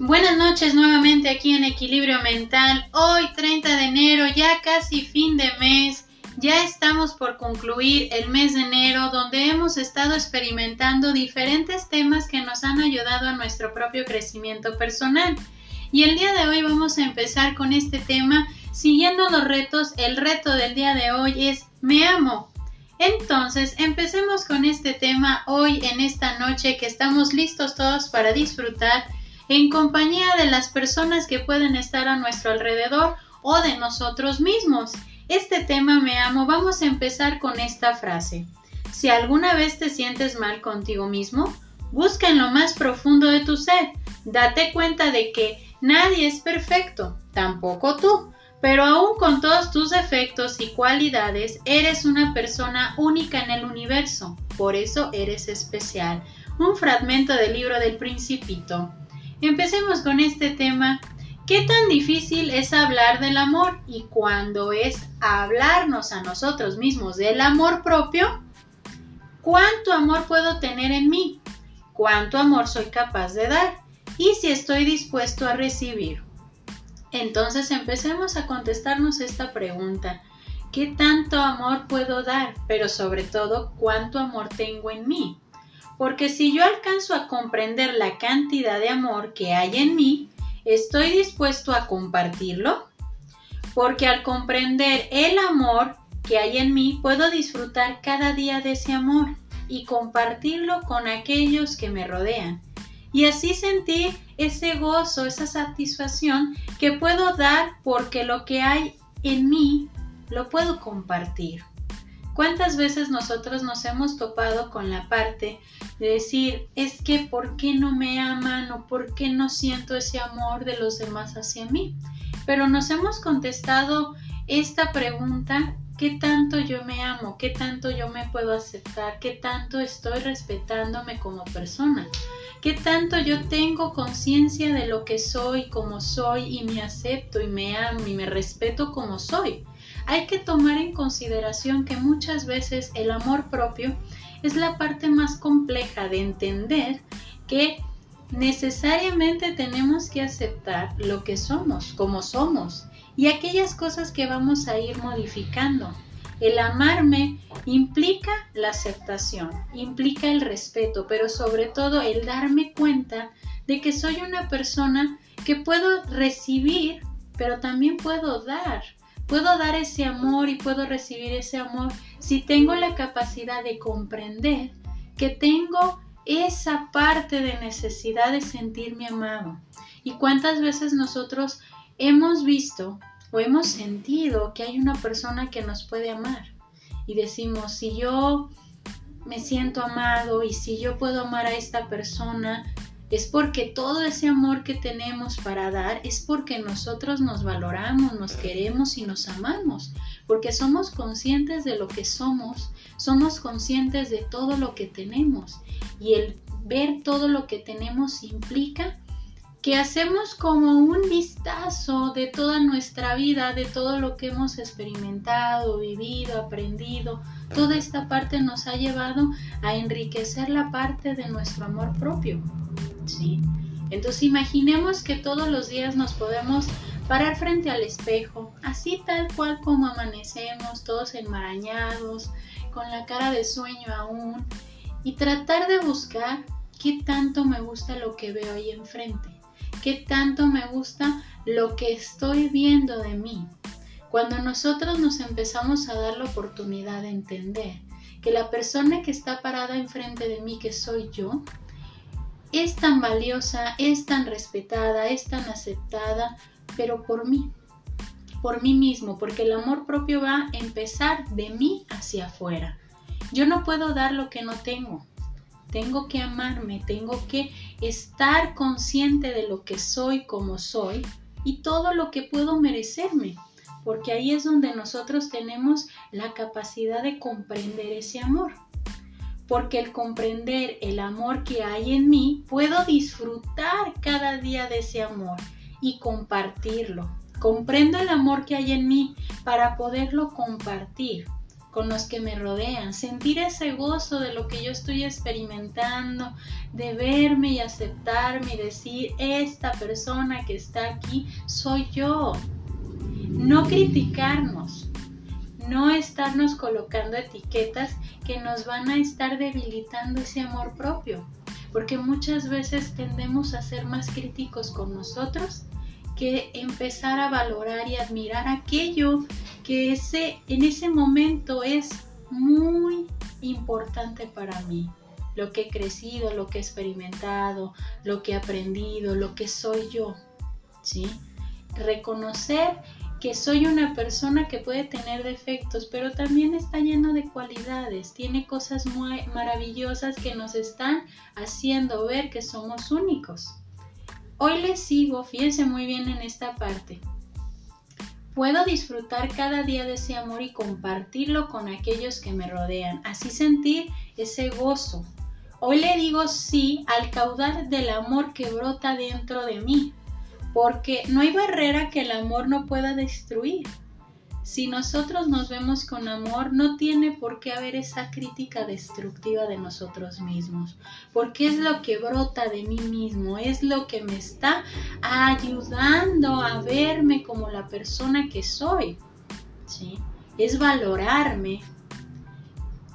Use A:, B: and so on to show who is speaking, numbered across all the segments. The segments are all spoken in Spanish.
A: Buenas noches nuevamente aquí en Equilibrio Mental. Hoy 30 de enero, ya casi fin de mes. Ya estamos por concluir el mes de enero donde hemos estado experimentando diferentes temas que nos han ayudado a nuestro propio crecimiento personal. Y el día de hoy vamos a empezar con este tema siguiendo los retos. El reto del día de hoy es me amo. Entonces, empecemos con este tema hoy en esta noche que estamos listos todos para disfrutar en compañía de las personas que pueden estar a nuestro alrededor o de nosotros mismos. Este tema me amo, vamos a empezar con esta frase. Si alguna vez te sientes mal contigo mismo, busca en lo más profundo de tu ser. Date cuenta de que nadie es perfecto, tampoco tú. Pero aún con todos tus defectos y cualidades, eres una persona única en el universo. Por eso eres especial. Un fragmento del libro del principito. Empecemos con este tema. ¿Qué tan difícil es hablar del amor? Y cuando es hablarnos a nosotros mismos del amor propio, ¿cuánto amor puedo tener en mí? ¿Cuánto amor soy capaz de dar? Y si estoy dispuesto a recibir. Entonces empecemos a contestarnos esta pregunta. ¿Qué tanto amor puedo dar? Pero sobre todo, ¿cuánto amor tengo en mí? Porque si yo alcanzo a comprender la cantidad de amor que hay en mí, ¿estoy dispuesto a compartirlo? Porque al comprender el amor que hay en mí, puedo disfrutar cada día de ese amor y compartirlo con aquellos que me rodean. Y así sentir ese gozo, esa satisfacción que puedo dar porque lo que hay en mí lo puedo compartir. ¿Cuántas veces nosotros nos hemos topado con la parte de decir, es que ¿por qué no me aman o por qué no siento ese amor de los demás hacia mí? Pero nos hemos contestado esta pregunta, ¿qué tanto yo me amo? ¿Qué tanto yo me puedo aceptar? ¿Qué tanto estoy respetándome como persona? ¿Qué tanto yo tengo conciencia de lo que soy, como soy y me acepto y me amo y me respeto como soy? Hay que tomar en consideración que muchas veces el amor propio es la parte más compleja de entender que necesariamente tenemos que aceptar lo que somos, como somos, y aquellas cosas que vamos a ir modificando. El amarme implica la aceptación, implica el respeto, pero sobre todo el darme cuenta de que soy una persona que puedo recibir, pero también puedo dar. Puedo dar ese amor y puedo recibir ese amor si tengo la capacidad de comprender que tengo esa parte de necesidad de sentirme amado. ¿Y cuántas veces nosotros hemos visto o hemos sentido que hay una persona que nos puede amar? Y decimos, si yo me siento amado y si yo puedo amar a esta persona, es porque todo ese amor que tenemos para dar es porque nosotros nos valoramos, nos queremos y nos amamos, porque somos conscientes de lo que somos, somos conscientes de todo lo que tenemos y el ver todo lo que tenemos implica que hacemos como un vistazo de toda nuestra vida, de todo lo que hemos experimentado, vivido, aprendido. Toda esta parte nos ha llevado a enriquecer la parte de nuestro amor propio. Entonces imaginemos que todos los días nos podemos parar frente al espejo, así tal cual como amanecemos, todos enmarañados, con la cara de sueño aún, y tratar de buscar qué tanto me gusta lo que veo ahí enfrente, qué tanto me gusta lo que estoy viendo de mí. Cuando nosotros nos empezamos a dar la oportunidad de entender que la persona que está parada enfrente de mí, que soy yo, es tan valiosa, es tan respetada, es tan aceptada, pero por mí, por mí mismo, porque el amor propio va a empezar de mí hacia afuera. Yo no puedo dar lo que no tengo. Tengo que amarme, tengo que estar consciente de lo que soy como soy y todo lo que puedo merecerme, porque ahí es donde nosotros tenemos la capacidad de comprender ese amor porque el comprender el amor que hay en mí, puedo disfrutar cada día de ese amor y compartirlo. Comprendo el amor que hay en mí para poderlo compartir con los que me rodean, sentir ese gozo de lo que yo estoy experimentando, de verme y aceptarme y decir, esta persona que está aquí soy yo. No criticarnos, no estarnos colocando etiquetas que nos van a estar debilitando ese amor propio, porque muchas veces tendemos a ser más críticos con nosotros que empezar a valorar y admirar aquello que ese, en ese momento es muy importante para mí. Lo que he crecido, lo que he experimentado, lo que he aprendido, lo que soy yo. ¿sí? Reconocer que soy una persona que puede tener defectos, pero también está lleno de cualidades, tiene cosas muy maravillosas que nos están haciendo ver que somos únicos. Hoy les sigo, fíjense muy bien en esta parte. Puedo disfrutar cada día de ese amor y compartirlo con aquellos que me rodean, así sentir ese gozo. Hoy le digo sí al caudal del amor que brota dentro de mí, porque no hay barrera que el amor no pueda destruir. Si nosotros nos vemos con amor, no tiene por qué haber esa crítica destructiva de nosotros mismos, porque es lo que brota de mí mismo, es lo que me está ayudando a verme como la persona que soy. ¿sí? Es valorarme,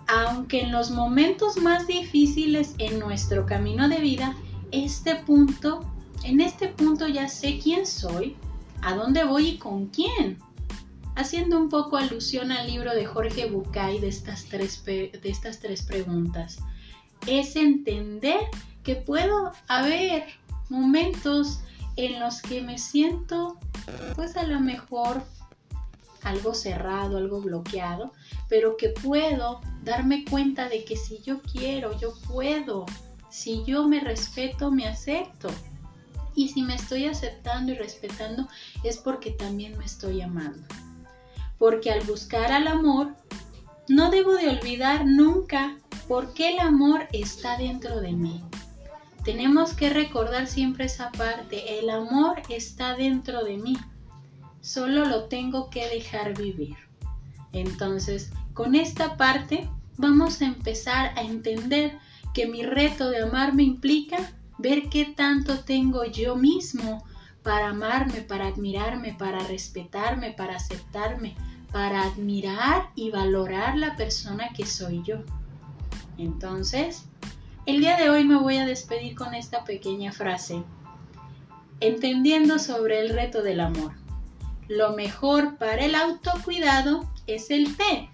A: aunque en los momentos más difíciles en nuestro camino de vida, este punto, en este punto ya sé quién soy, a dónde voy y con quién haciendo un poco alusión al libro de Jorge Bucay de estas tres, de estas tres preguntas. Es entender que puedo haber momentos en los que me siento, pues a lo mejor algo cerrado, algo bloqueado, pero que puedo darme cuenta de que si yo quiero, yo puedo. Si yo me respeto, me acepto. Y si me estoy aceptando y respetando, es porque también me estoy amando porque al buscar al amor, no debo de olvidar nunca por qué el amor está dentro de mí. Tenemos que recordar siempre esa parte, el amor está dentro de mí, solo lo tengo que dejar vivir. Entonces, con esta parte vamos a empezar a entender que mi reto de amarme implica ver qué tanto tengo yo mismo para amarme, para admirarme, para respetarme, para aceptarme, para admirar y valorar la persona que soy yo. Entonces, el día de hoy me voy a despedir con esta pequeña frase, entendiendo sobre el reto del amor. Lo mejor para el autocuidado es el P.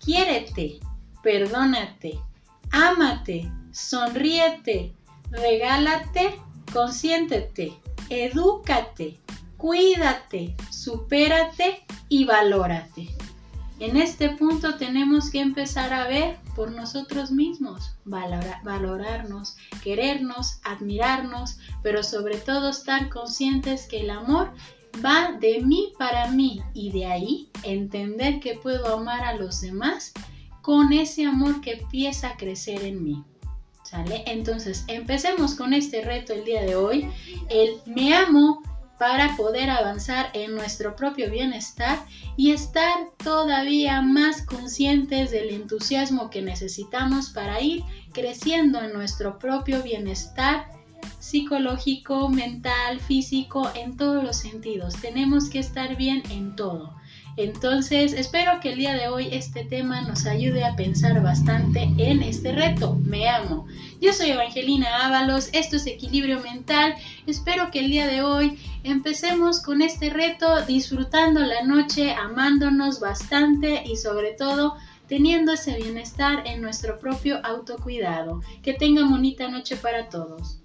A: Quiérete, perdónate, ámate, sonríete, regálate, consiéntete, edúcate, cuídate, supérate y valórate. En este punto tenemos que empezar a ver por nosotros mismos, valorarnos, querernos, admirarnos, pero sobre todo estar conscientes que el amor va de mí para mí y de ahí entender que puedo amar a los demás con ese amor que empieza a crecer en mí. Entonces, empecemos con este reto el día de hoy. El me amo para poder avanzar en nuestro propio bienestar y estar todavía más conscientes del entusiasmo que necesitamos para ir creciendo en nuestro propio bienestar psicológico, mental, físico, en todos los sentidos. Tenemos que estar bien en todo. Entonces, espero que el día de hoy este tema nos ayude a pensar bastante en este reto. Me amo. Yo soy Evangelina Ábalos, esto es Equilibrio Mental. Espero que el día de hoy empecemos con este reto disfrutando la noche, amándonos bastante y sobre todo teniendo ese bienestar en nuestro propio autocuidado. Que tengan bonita noche para todos.